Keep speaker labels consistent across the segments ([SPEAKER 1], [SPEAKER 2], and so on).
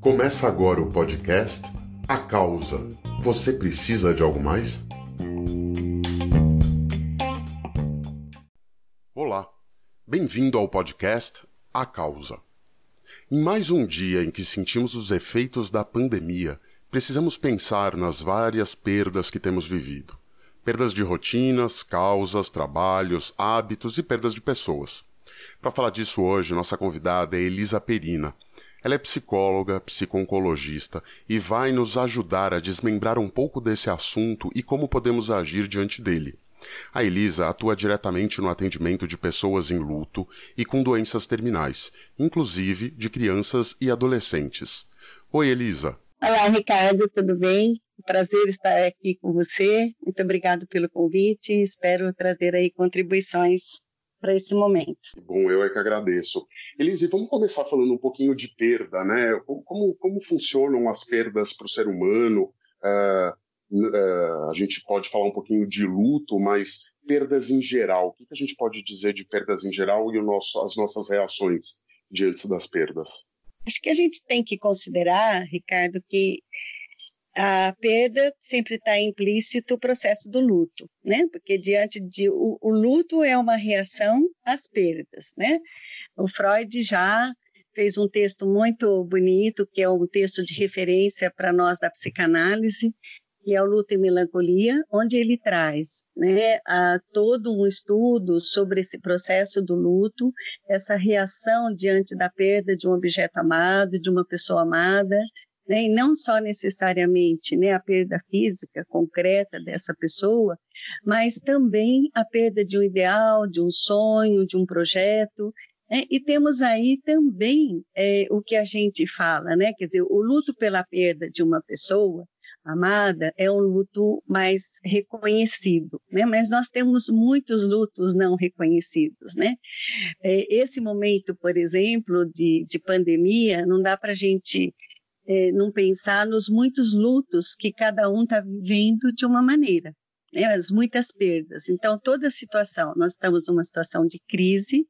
[SPEAKER 1] Começa agora o podcast A Causa. Você precisa de algo mais? Olá, bem-vindo ao podcast A Causa. Em mais um dia em que sentimos os efeitos da pandemia, precisamos pensar nas várias perdas que temos vivido. Perdas de rotinas, causas, trabalhos, hábitos e perdas de pessoas. Para falar disso hoje, nossa convidada é Elisa Perina, ela é psicóloga, psiconcologista e vai nos ajudar a desmembrar um pouco desse assunto e como podemos agir diante dele. A Elisa atua diretamente no atendimento de pessoas em luto e com doenças terminais, inclusive de crianças e adolescentes. Oi, Elisa.
[SPEAKER 2] Olá, Ricardo, tudo bem? Prazer estar aqui com você. Muito obrigado pelo convite. Espero trazer aí contribuições para esse momento.
[SPEAKER 1] Bom, eu é que agradeço. Elise, vamos começar falando um pouquinho de perda, né? Como, como funcionam as perdas para o ser humano? Uh, uh, a gente pode falar um pouquinho de luto, mas perdas em geral. O que, que a gente pode dizer de perdas em geral e o nosso, as nossas reações diante das perdas?
[SPEAKER 2] Acho que a gente tem que considerar, Ricardo, que a perda sempre está implícito o processo do luto, né? Porque diante de o, o, luto é uma reação às perdas, né? O Freud já fez um texto muito bonito, que é um texto de referência para nós da psicanálise, que é o Luto e Melancolia, onde ele traz né, a, todo um estudo sobre esse processo do luto, essa reação diante da perda de um objeto amado, de uma pessoa amada, né? e não só necessariamente né, a perda física concreta dessa pessoa, mas também a perda de um ideal, de um sonho, de um projeto. Né? E temos aí também é, o que a gente fala, né? quer dizer, o luto pela perda de uma pessoa amada é um luto mais reconhecido, né? Mas nós temos muitos lutos não reconhecidos, né? É, esse momento, por exemplo, de, de pandemia, não dá para a gente é, não pensar nos muitos lutos que cada um está vivendo de uma maneira, né? as muitas perdas. Então, toda situação, nós estamos numa situação de crise,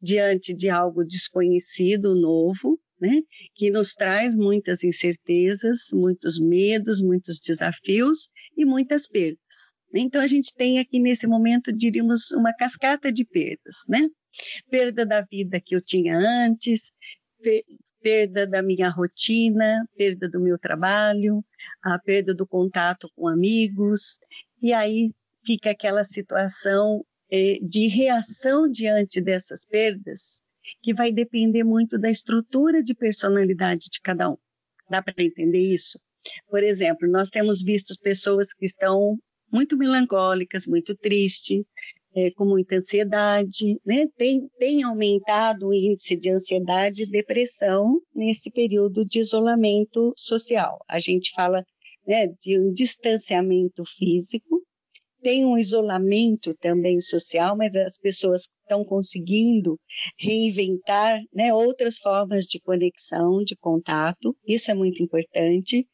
[SPEAKER 2] diante de algo desconhecido, novo, né? que nos traz muitas incertezas, muitos medos, muitos desafios e muitas perdas. Então, a gente tem aqui nesse momento, diríamos, uma cascata de perdas, né? Perda da vida que eu tinha antes, perda da minha rotina, perda do meu trabalho, a perda do contato com amigos, e aí fica aquela situação eh, de reação diante dessas perdas, que vai depender muito da estrutura de personalidade de cada um. Dá para entender isso? Por exemplo, nós temos visto pessoas que estão muito melancólicas, muito tristes, é, com muita ansiedade, né? Tem, tem aumentado o índice de ansiedade e depressão nesse período de isolamento social. A gente fala né, de um distanciamento físico, tem um isolamento também social, mas as pessoas estão conseguindo reinventar né, outras formas de conexão, de contato. Isso é muito importante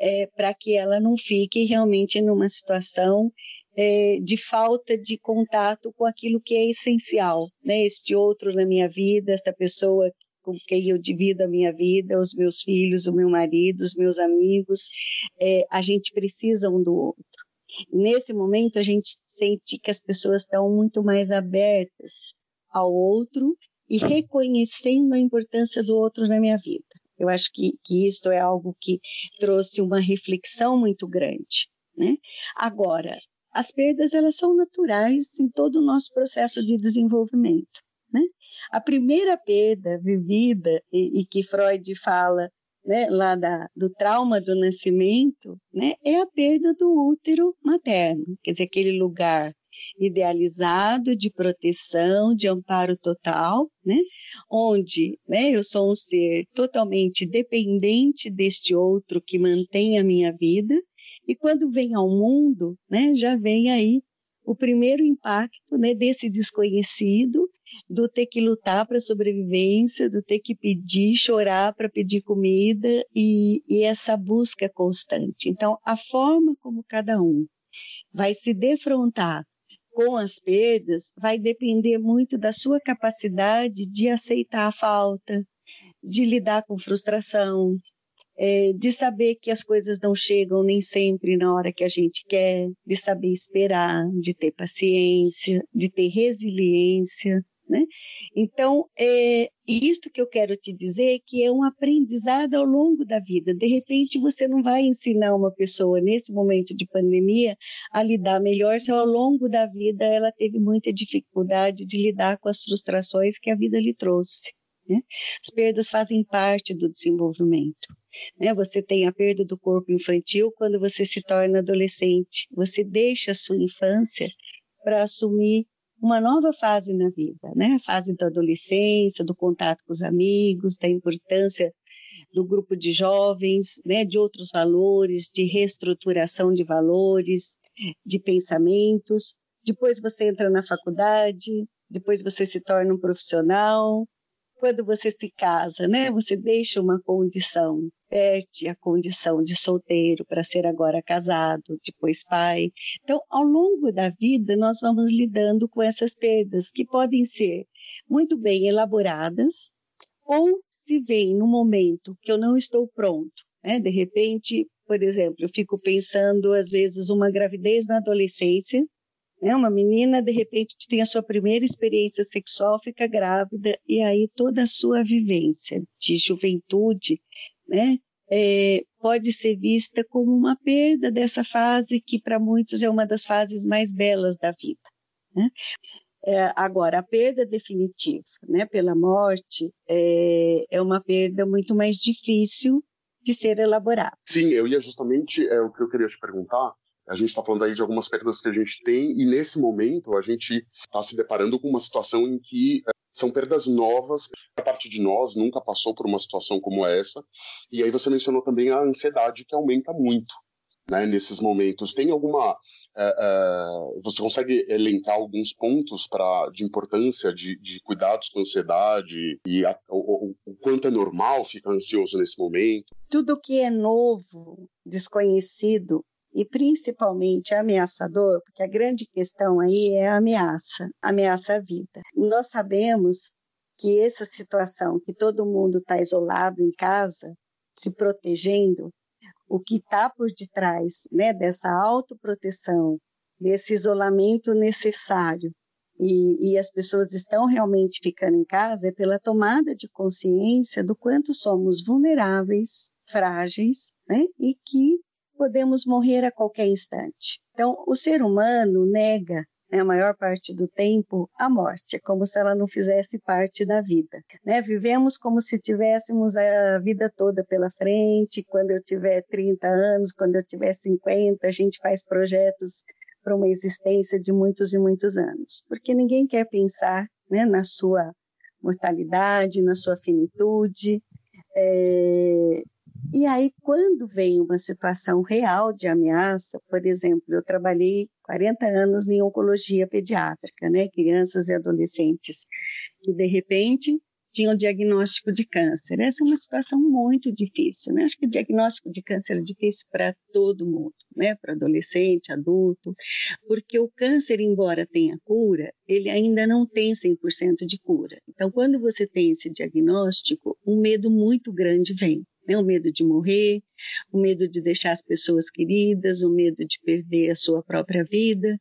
[SPEAKER 2] é, para que ela não fique realmente numa situação é, de falta de contato com aquilo que é essencial, né? Este outro na minha vida, esta pessoa com quem eu divido a minha vida, os meus filhos, o meu marido, os meus amigos, é, a gente precisa um do outro. Nesse momento, a gente sente que as pessoas estão muito mais abertas ao outro e reconhecendo a importância do outro na minha vida. Eu acho que, que isso é algo que trouxe uma reflexão muito grande. Né? Agora, as perdas elas são naturais em todo o nosso processo de desenvolvimento. Né? A primeira perda vivida e, e que Freud fala né, lá da, do trauma do nascimento né, é a perda do útero materno, quer dizer, aquele lugar idealizado de proteção, de amparo total, né? onde né, eu sou um ser totalmente dependente deste outro que mantém a minha vida e quando vem ao mundo, né, já vem aí o primeiro impacto né, desse desconhecido, do ter que lutar para a sobrevivência, do ter que pedir, chorar para pedir comida e, e essa busca constante. Então, a forma como cada um vai se defrontar com as perdas vai depender muito da sua capacidade de aceitar a falta, de lidar com frustração, é, de saber que as coisas não chegam nem sempre na hora que a gente quer, de saber esperar, de ter paciência, de ter resiliência. Né? Então, é isto que eu quero te dizer que é um aprendizado ao longo da vida. De repente, você não vai ensinar uma pessoa nesse momento de pandemia a lidar melhor se ao longo da vida ela teve muita dificuldade de lidar com as frustrações que a vida lhe trouxe. Né? As perdas fazem parte do desenvolvimento. Né? Você tem a perda do corpo infantil quando você se torna adolescente. Você deixa a sua infância para assumir uma nova fase na vida, né? A fase da adolescência, do contato com os amigos, da importância do grupo de jovens, né? De outros valores, de reestruturação de valores, de pensamentos. Depois você entra na faculdade, depois você se torna um profissional, quando você se casa, né? Você deixa uma condição, perde a condição de solteiro para ser agora casado, depois pai. Então, ao longo da vida, nós vamos lidando com essas perdas que podem ser muito bem elaboradas ou se vem no momento que eu não estou pronto, né? De repente, por exemplo, eu fico pensando às vezes uma gravidez na adolescência né? Uma menina, de repente, tem a sua primeira experiência sexual, fica grávida, e aí toda a sua vivência de juventude né, é, pode ser vista como uma perda dessa fase, que para muitos é uma das fases mais belas da vida. Né? É, agora, a perda definitiva né, pela morte é, é uma perda muito mais difícil de ser elaborada.
[SPEAKER 1] Sim, eu ia justamente, é o que eu queria te perguntar, a gente está falando aí de algumas perdas que a gente tem, e nesse momento a gente está se deparando com uma situação em que é, são perdas novas. A parte de nós nunca passou por uma situação como essa. E aí você mencionou também a ansiedade que aumenta muito. Né, nesses momentos. Tem alguma. É, é, você consegue elencar alguns pontos pra, de importância de, de cuidados com ansiedade e a, o, o, o, quanto é normal ficar ansioso nesse momento?
[SPEAKER 2] Tudo que é novo, desconhecido, e principalmente ameaçador, porque a grande questão aí é a ameaça, ameaça à vida. Nós sabemos que essa situação, que todo mundo está isolado em casa, se protegendo, o que está por detrás né, dessa autoproteção, desse isolamento necessário, e, e, as pessoas estão realmente ficando em casa é pela tomada de consciência do quanto somos vulneráveis, frágeis, né, e que podemos morrer a qualquer instante. Então, o ser humano nega né, a maior parte do tempo a morte, é como se ela não fizesse parte da vida. Né? Vivemos como se tivéssemos a vida toda pela frente, quando eu tiver 30 anos, quando eu tiver 50, a gente faz projetos para uma existência de muitos e muitos anos, porque ninguém quer pensar né, na sua mortalidade, na sua finitude, é, e aí, quando vem uma situação real de ameaça, por exemplo, eu trabalhei 40 anos em oncologia pediátrica, né, crianças e adolescentes, que de repente tinham diagnóstico de câncer. Essa é uma situação muito difícil, né? Acho que o diagnóstico de câncer é difícil para todo mundo, né? Para adolescente, adulto, porque o câncer, embora tenha cura, ele ainda não tem 100% de cura. Então, quando você tem esse diagnóstico, um medo muito grande vem né? o medo de morrer, o medo de deixar as pessoas queridas, o medo de perder a sua própria vida,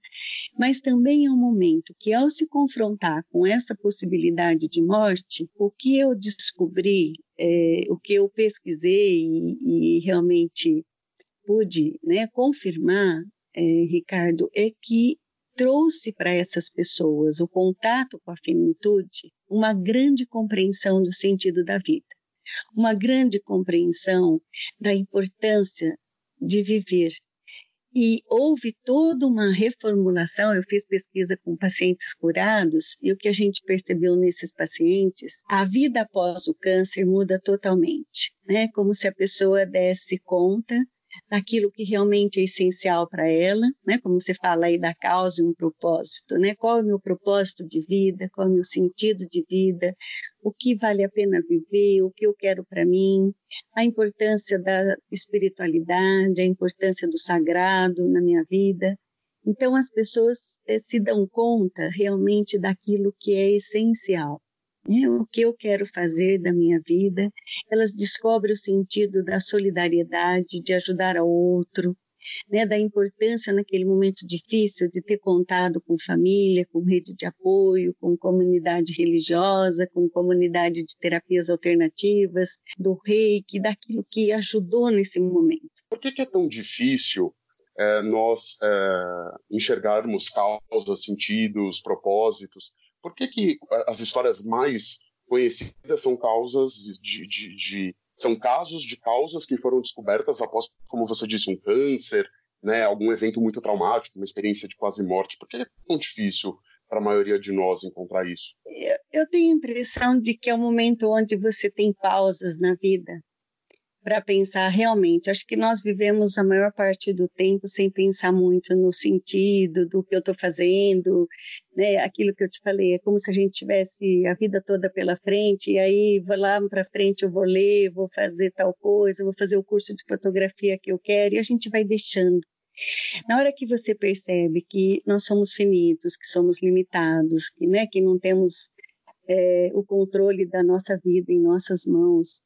[SPEAKER 2] mas também é um momento que, ao se confrontar com essa possibilidade de morte, o que eu descobri, é, o que eu pesquisei e, e realmente pude né, confirmar, é, Ricardo, é que trouxe para essas pessoas o contato com a finitude uma grande compreensão do sentido da vida uma grande compreensão da importância de viver. E houve toda uma reformulação. Eu fiz pesquisa com pacientes curados e o que a gente percebeu nesses pacientes, a vida após o câncer muda totalmente, né? Como se a pessoa desse conta daquilo que realmente é essencial para ela, né? Como você fala aí da causa e um propósito, né? Qual é o meu propósito de vida? Qual é o meu sentido de vida? O que vale a pena viver? O que eu quero para mim? A importância da espiritualidade, a importância do sagrado na minha vida. Então as pessoas eh, se dão conta realmente daquilo que é essencial. Né? O que eu quero fazer da minha vida, elas descobrem o sentido da solidariedade, de ajudar ao outro, né, da importância naquele momento difícil de ter contado com família, com rede de apoio, com comunidade religiosa, com comunidade de terapias alternativas, do reiki, daquilo que ajudou nesse momento.
[SPEAKER 1] Por que, que é tão difícil é, nós é, enxergarmos causas, sentidos, propósitos? Por que, que as histórias mais conhecidas são causas de, de, de são casos de causas que foram descobertas após, como você disse, um câncer, né, algum evento muito traumático, uma experiência de quase morte. Por que é tão difícil para a maioria de nós encontrar isso?
[SPEAKER 2] Eu tenho a impressão de que é um momento onde você tem pausas na vida para pensar realmente. Acho que nós vivemos a maior parte do tempo sem pensar muito no sentido do que eu estou fazendo, né? Aquilo que eu te falei, é como se a gente tivesse a vida toda pela frente e aí vou lá para frente eu vou ler, vou fazer tal coisa, vou fazer o curso de fotografia que eu quero e a gente vai deixando. Na hora que você percebe que nós somos finitos, que somos limitados, que, né, que não temos é, o controle da nossa vida em nossas mãos,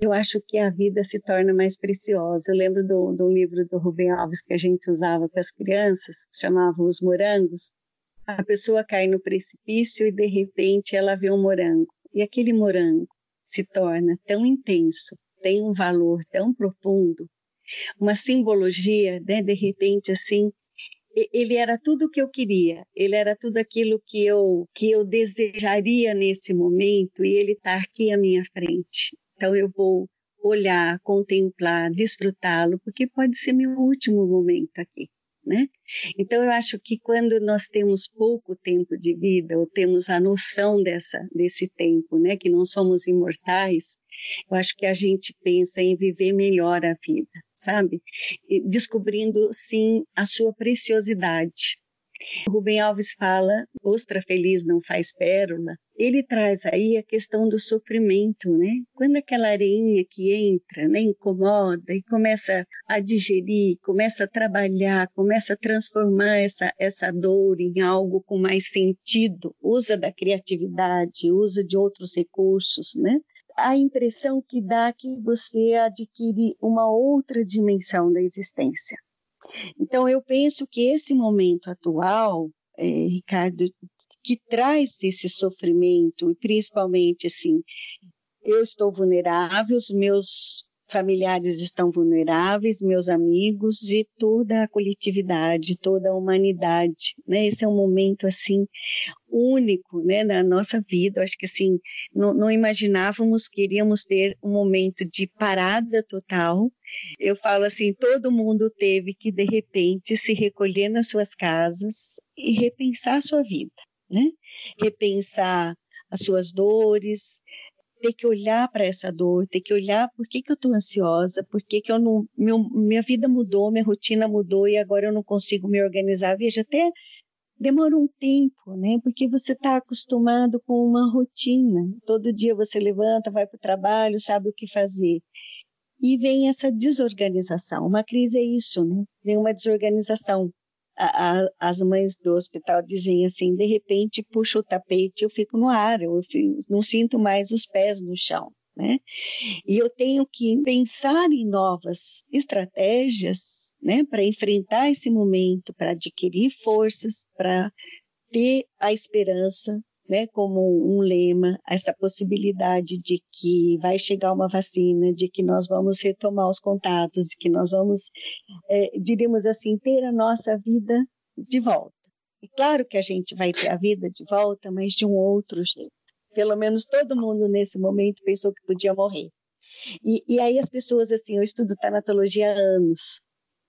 [SPEAKER 2] eu acho que a vida se torna mais preciosa. Eu lembro do, do livro do Rubem Alves que a gente usava para as crianças, chamava Os Morangos. A pessoa cai no precipício e de repente ela vê um morango. E aquele morango se torna tão intenso, tem um valor tão profundo, uma simbologia, né? de repente assim, ele era tudo o que eu queria, ele era tudo aquilo que eu que eu desejaria nesse momento e ele está aqui à minha frente. Então eu vou olhar, contemplar, desfrutá-lo, porque pode ser meu último momento aqui. Né? Então eu acho que quando nós temos pouco tempo de vida ou temos a noção dessa desse tempo, né, que não somos imortais, eu acho que a gente pensa em viver melhor a vida, sabe? E descobrindo sim a sua preciosidade. Rubem Alves fala, ostra feliz não faz pérola. Ele traz aí a questão do sofrimento, né? Quando aquela areinha que entra, né, incomoda e começa a digerir, começa a trabalhar, começa a transformar essa, essa dor em algo com mais sentido, usa da criatividade, usa de outros recursos, né? a impressão que dá que você adquire uma outra dimensão da existência. Então, eu penso que esse momento atual, é, Ricardo, que traz esse sofrimento, e principalmente assim, eu estou vulnerável, os meus familiares estão vulneráveis, meus amigos e toda a coletividade, toda a humanidade, né? Esse é um momento assim único, né, na nossa vida. acho que assim não, não imaginávamos que iríamos ter um momento de parada total. Eu falo assim, todo mundo teve que de repente se recolher nas suas casas e repensar a sua vida, né? Repensar as suas dores, ter que olhar para essa dor, ter que olhar por que, que eu estou ansiosa, por que, que eu não. Meu, minha vida mudou, minha rotina mudou e agora eu não consigo me organizar. Veja, até demora um tempo, né? Porque você está acostumado com uma rotina. Todo dia você levanta, vai para o trabalho, sabe o que fazer. E vem essa desorganização. Uma crise é isso, né? Vem uma desorganização a, a, as mães do hospital dizem assim, de repente puxo o tapete, eu fico no ar, eu fico, não sinto mais os pés no chão. Né? E eu tenho que pensar em novas estratégias né, para enfrentar esse momento, para adquirir forças, para ter a esperança né, como um lema, essa possibilidade de que vai chegar uma vacina, de que nós vamos retomar os contatos, de que nós vamos, é, diríamos assim, ter a nossa vida de volta. E claro que a gente vai ter a vida de volta, mas de um outro jeito. Pelo menos todo mundo nesse momento pensou que podia morrer. E, e aí as pessoas, assim, eu estudo tanatologia há anos,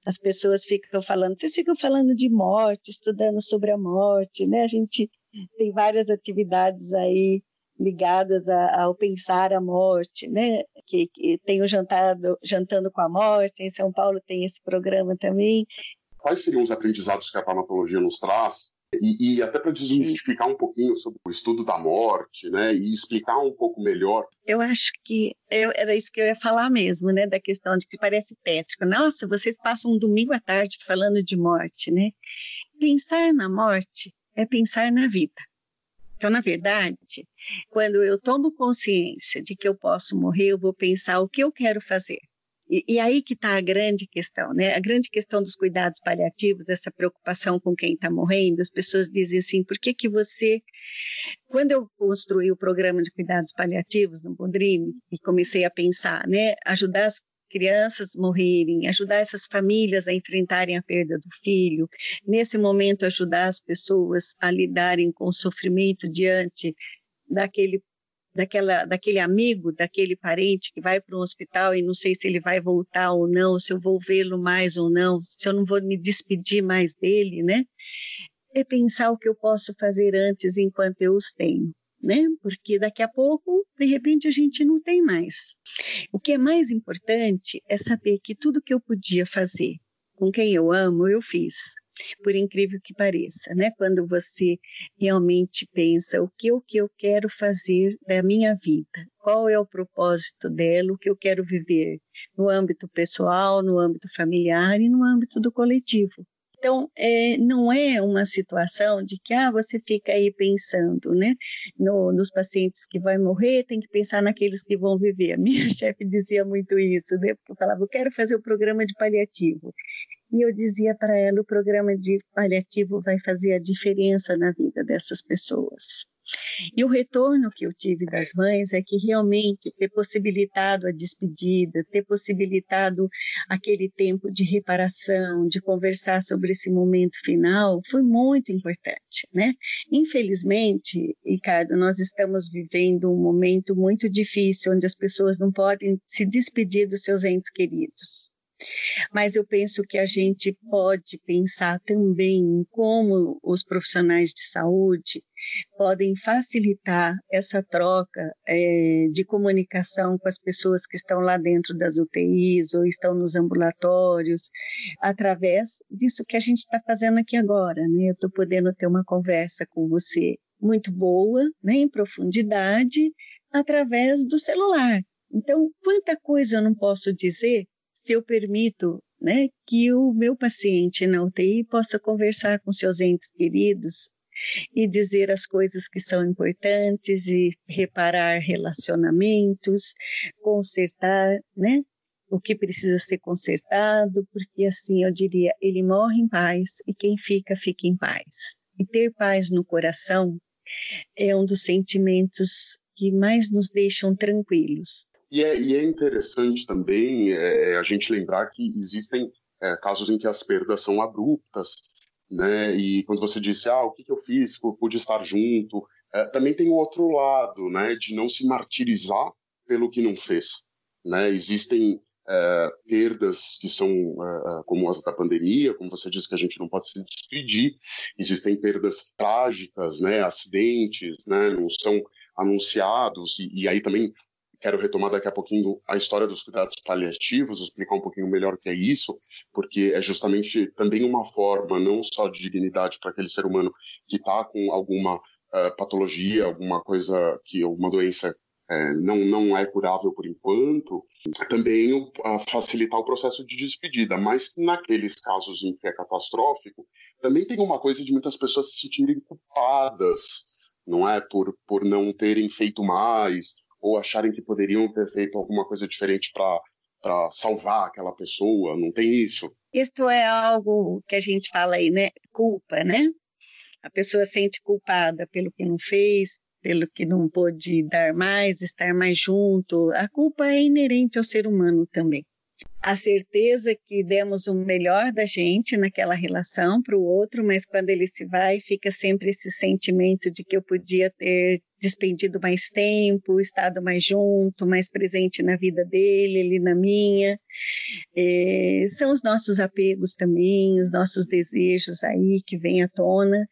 [SPEAKER 2] as pessoas ficam falando, vocês ficam falando de morte, estudando sobre a morte, né? A gente tem várias atividades aí ligadas a, ao pensar a morte, né? Que, que tem o jantado, jantando com a morte, em São Paulo tem esse programa também.
[SPEAKER 1] Quais seriam os aprendizados que a tanatologia nos traz E, e até para desmistificar um pouquinho sobre o estudo da morte, né? E explicar um pouco melhor.
[SPEAKER 2] Eu acho que eu, era isso que eu ia falar mesmo, né? Da questão de que parece tétrico. Nossa, vocês passam um domingo à tarde falando de morte, né? Pensar na morte é pensar na vida. Então, na verdade, quando eu tomo consciência de que eu posso morrer, eu vou pensar o que eu quero fazer. E, e aí que está a grande questão, né? A grande questão dos cuidados paliativos, essa preocupação com quem está morrendo. As pessoas dizem assim: por que que você. Quando eu construí o programa de cuidados paliativos no Bondrini e comecei a pensar, né? Ajudar as crianças morrerem, ajudar essas famílias a enfrentarem a perda do filho, nesse momento ajudar as pessoas a lidarem com o sofrimento diante daquele daquela, daquele amigo, daquele parente que vai para um hospital e não sei se ele vai voltar ou não, se eu vou vê-lo mais ou não, se eu não vou me despedir mais dele, né? É pensar o que eu posso fazer antes enquanto eu os tenho né? Porque daqui a pouco, de repente, a gente não tem mais. O que é mais importante é saber que tudo que eu podia fazer com quem eu amo, eu fiz. Por incrível que pareça, né? Quando você realmente pensa o que, o que eu quero fazer da minha vida, qual é o propósito dela, o que eu quero viver no âmbito pessoal, no âmbito familiar e no âmbito do coletivo. Então, é, não é uma situação de que ah, você fica aí pensando né, no, nos pacientes que vão morrer, tem que pensar naqueles que vão viver. A minha chefe dizia muito isso, né, porque eu falava, eu quero fazer o programa de paliativo. E eu dizia para ela, o programa de paliativo vai fazer a diferença na vida dessas pessoas. E o retorno que eu tive das mães é que realmente ter possibilitado a despedida, ter possibilitado aquele tempo de reparação, de conversar sobre esse momento final, foi muito importante, né? Infelizmente, Ricardo, nós estamos vivendo um momento muito difícil onde as pessoas não podem se despedir dos seus entes queridos. Mas eu penso que a gente pode pensar também em como os profissionais de saúde podem facilitar essa troca é, de comunicação com as pessoas que estão lá dentro das UTIs ou estão nos ambulatórios, através disso que a gente está fazendo aqui agora. Né? Eu estou podendo ter uma conversa com você muito boa, né, em profundidade, através do celular. Então, quanta coisa eu não posso dizer se eu permito né, que o meu paciente na UTI possa conversar com seus entes queridos e dizer as coisas que são importantes e reparar relacionamentos, consertar, né? O que precisa ser consertado, porque assim eu diria, ele morre em paz e quem fica, fica em paz. E ter paz no coração é um dos sentimentos que mais nos deixam tranquilos.
[SPEAKER 1] E é, e é interessante também é, é, a gente lembrar que existem é, casos em que as perdas são abruptas, né? E quando você disse, ah, o que, que eu fiz, pude estar junto, é, também tem o outro lado, né? De não se martirizar pelo que não fez, né? Existem é, perdas que são como as da pandemia, como você disse que a gente não pode se despedir, existem perdas trágicas, né? Acidentes, né? Não são anunciados e, e aí também quero retomar daqui a pouquinho a história dos cuidados paliativos, explicar um pouquinho melhor o que é isso, porque é justamente também uma forma não só de dignidade para aquele ser humano que está com alguma uh, patologia, alguma coisa que uma doença é, não, não é curável por enquanto, também uh, facilitar o processo de despedida. Mas naqueles casos em que é catastrófico, também tem uma coisa de muitas pessoas se sentirem culpadas, não é? Por, por não terem feito mais, ou acharem que poderiam ter feito alguma coisa diferente para salvar aquela pessoa, não tem isso.
[SPEAKER 2] Isso é algo que a gente fala aí, né? Culpa, né? A pessoa sente culpada pelo que não fez, pelo que não pôde dar mais, estar mais junto. A culpa é inerente ao ser humano também a certeza que demos o melhor da gente naquela relação para o outro, mas quando ele se vai, fica sempre esse sentimento de que eu podia ter despendido mais tempo, estado mais junto, mais presente na vida dele, ele na minha. É, são os nossos apegos também, os nossos desejos aí que vêm à tona.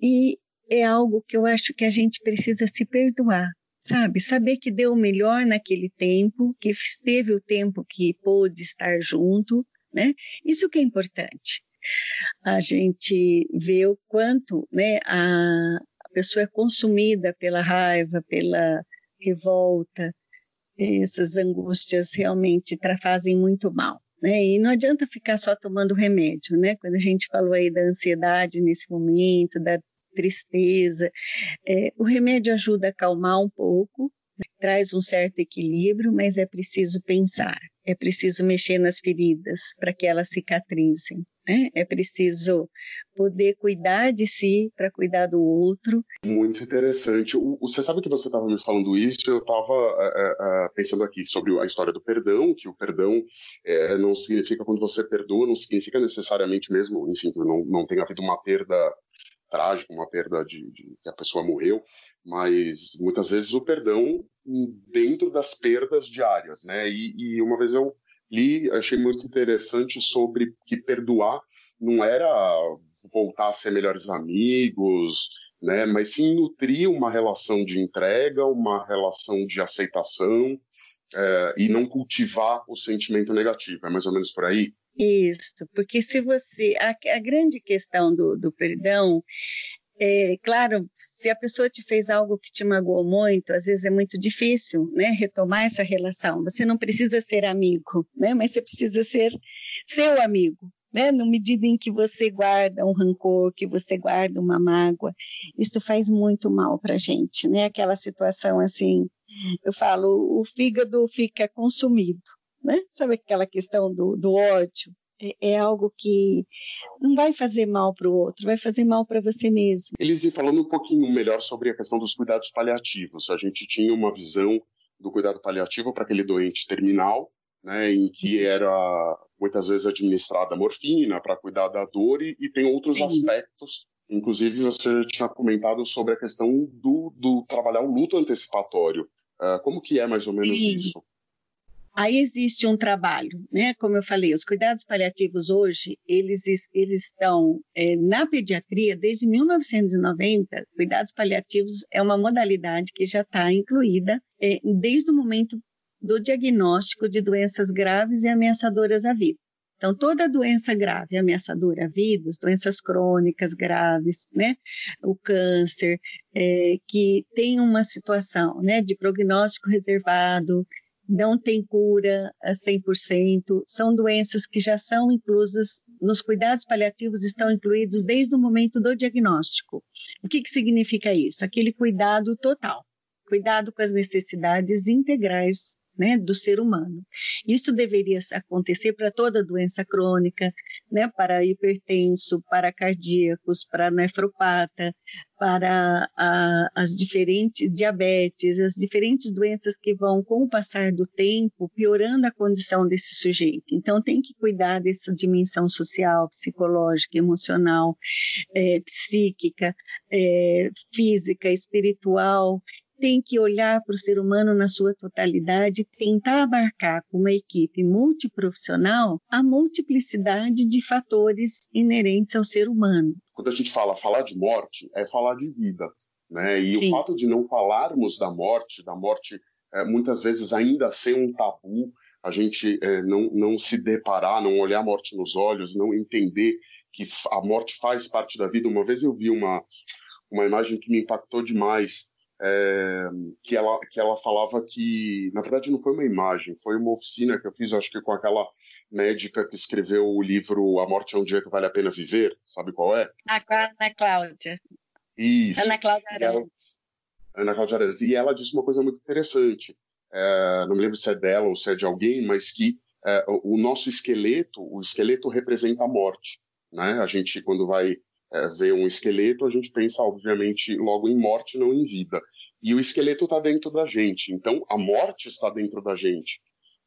[SPEAKER 2] E é algo que eu acho que a gente precisa se perdoar sabe? Saber que deu o melhor naquele tempo, que teve o tempo que pôde estar junto, né? Isso que é importante. a gente vê o quanto né, a, pessoa é consumida pela raiva, pela revolta, essas angústias realmente fazem muito mal. Né? E não adianta ficar só tomando remédio, né? Quando a gente falou aí da ansiedade nesse momento, da tristeza, é, o remédio ajuda a acalmar um pouco, traz um certo equilíbrio, mas é preciso pensar, é preciso mexer nas feridas para que elas cicatrizem. Né? É preciso poder cuidar de si para cuidar do outro.
[SPEAKER 1] Muito interessante. O, você sabe que você estava me falando isso, eu estava é, é, é, pensando aqui sobre a história do perdão, que o perdão é, não significa quando você perdoa, não significa necessariamente mesmo, enfim, não, não tem havido uma perda trágica, uma perda de, de que a pessoa morreu, mas muitas vezes o perdão dentro das perdas diárias, né? E, e uma vez eu li, achei muito interessante sobre que perdoar não era voltar a ser melhores amigos, né? Mas sim nutrir uma relação de entrega, uma relação de aceitação é, e não cultivar o sentimento negativo. É mais ou menos por aí.
[SPEAKER 2] Isso, porque se você. A, a grande questão do, do perdão é, claro, se a pessoa te fez algo que te magoou muito, às vezes é muito difícil, né, retomar essa relação. Você não precisa ser amigo, né, mas você precisa ser seu amigo, né, na medida em que você guarda um rancor, que você guarda uma mágoa, isso faz muito mal para gente, né, aquela situação assim, eu falo, o fígado fica consumido, né? Sabe aquela questão do, do ódio? É, é algo que não vai fazer mal para o outro, vai fazer mal para você mesmo.
[SPEAKER 1] Elise, falando um pouquinho melhor sobre a questão dos cuidados paliativos, a gente tinha uma visão do cuidado paliativo para aquele doente terminal, né, em que era muitas vezes administrada morfina para cuidar da dor e, e tem outros Sim. aspectos. Inclusive, você tinha comentado sobre a questão do, do trabalhar o luto antecipatório. Uh, como que é mais ou menos Sim. isso?
[SPEAKER 2] Aí existe um trabalho, né? Como eu falei, os cuidados paliativos hoje, eles, eles estão é, na pediatria desde 1990. Cuidados paliativos é uma modalidade que já está incluída é, desde o momento do diagnóstico de doenças graves e ameaçadoras à vida. Então, toda doença grave, ameaçadora à vida, doenças crônicas graves, né, o câncer, é, que tem uma situação né, de prognóstico reservado, não tem cura a 100%, são doenças que já são inclusas nos cuidados paliativos, estão incluídos desde o momento do diagnóstico. O que, que significa isso? Aquele cuidado total, cuidado com as necessidades integrais né, do ser humano. Isso deveria acontecer para toda doença crônica, né, para hipertenso, para cardíacos, para nefropata, para a, as diferentes diabetes, as diferentes doenças que vão, com o passar do tempo, piorando a condição desse sujeito. Então, tem que cuidar dessa dimensão social, psicológica, emocional, é, psíquica, é, física, espiritual tem que olhar para o ser humano na sua totalidade, tentar abarcar com uma equipe multiprofissional a multiplicidade de fatores inerentes ao ser humano.
[SPEAKER 1] Quando a gente fala falar de morte, é falar de vida. Né? E Sim. o fato de não falarmos da morte, da morte é, muitas vezes ainda ser um tabu, a gente é, não, não se deparar, não olhar a morte nos olhos, não entender que a morte faz parte da vida. Uma vez eu vi uma, uma imagem que me impactou demais, é, que, ela, que ela falava que, na verdade, não foi uma imagem, foi uma oficina que eu fiz, acho que com aquela médica que escreveu o livro A Morte é um Dia que Vale a Pena Viver, sabe qual é?
[SPEAKER 2] Ah, com a Ana Cláudia.
[SPEAKER 1] Isso.
[SPEAKER 2] Ana Cláudia Arantes.
[SPEAKER 1] Ana Cláudia Arantes. E ela disse uma coisa muito interessante, é, não me lembro se é dela ou se é de alguém, mas que é, o nosso esqueleto, o esqueleto representa a morte. Né? A gente, quando vai é, vê um esqueleto, a gente pensa, obviamente, logo em morte, não em vida. E o esqueleto está dentro da gente, então a morte está dentro da gente.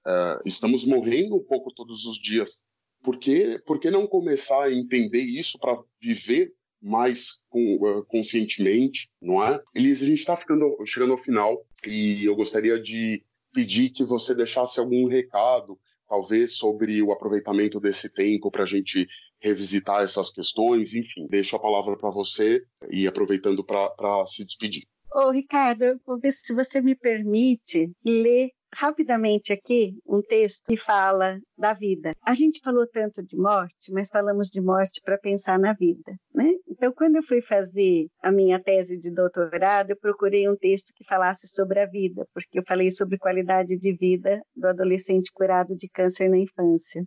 [SPEAKER 1] É, estamos morrendo um pouco todos os dias. Por que, por que não começar a entender isso para viver mais com, uh, conscientemente, não é? Elise, a gente está chegando ao final e eu gostaria de pedir que você deixasse algum recado, talvez sobre o aproveitamento desse tempo para a gente revisitar essas questões, enfim, deixo a palavra para você e aproveitando para se despedir.
[SPEAKER 2] Ô, Ricardo, vou ver se você me permite ler rapidamente aqui um texto que fala da vida. A gente falou tanto de morte, mas falamos de morte para pensar na vida, né? Então, quando eu fui fazer a minha tese de doutorado, eu procurei um texto que falasse sobre a vida, porque eu falei sobre qualidade de vida do adolescente curado de câncer na infância.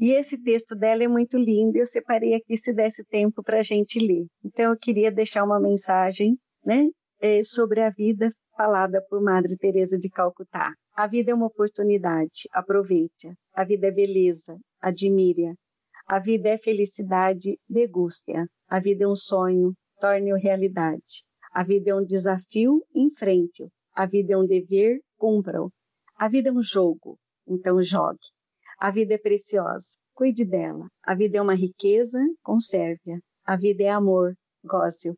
[SPEAKER 2] E esse texto dela é muito lindo, eu separei aqui se desse tempo para a gente ler. Então, eu queria deixar uma mensagem né, é, sobre a vida falada por Madre Teresa de Calcutá. A vida é uma oportunidade, aproveite-a. A vida é beleza, admire-a. A vida é felicidade, deguste-a. A vida é um sonho, torne-o realidade. A vida é um desafio, enfrente-o. A vida é um dever, cumpra-o. A vida é um jogo, então jogue. A vida é preciosa, cuide dela. A vida é uma riqueza, conserve-a. A vida é amor, goze-o.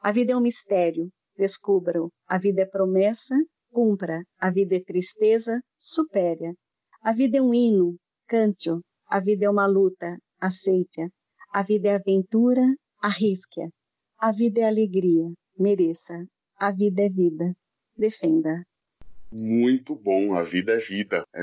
[SPEAKER 2] A vida é um mistério, descubra-o. A vida é promessa, cumpra. A vida é tristeza, supere. A vida é um hino, cante-o. A vida é uma luta, aceite-a. A vida é aventura, arrisque-a. A vida é alegria, mereça. A vida é vida, defenda.
[SPEAKER 1] Muito bom, a vida é vida. É,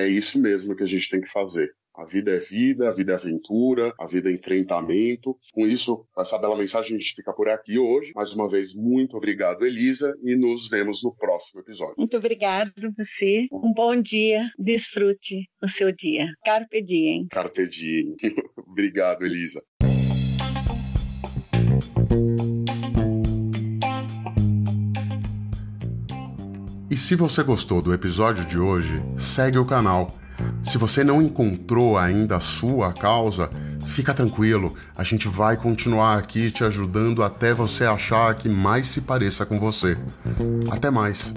[SPEAKER 1] é isso mesmo que a gente tem que fazer. A vida é vida, a vida é aventura, a vida é enfrentamento. Com isso, essa bela mensagem, a gente fica por aqui hoje. Mais uma vez, muito obrigado, Elisa, e nos vemos no próximo episódio.
[SPEAKER 2] Muito obrigado você. Um bom dia. Desfrute o seu dia. Carpe diem.
[SPEAKER 1] Carpe diem. obrigado, Elisa. E se você gostou do episódio de hoje, segue o canal se você não encontrou ainda a sua causa, fica tranquilo, a gente vai continuar aqui te ajudando até você achar que mais se pareça com você. Até mais!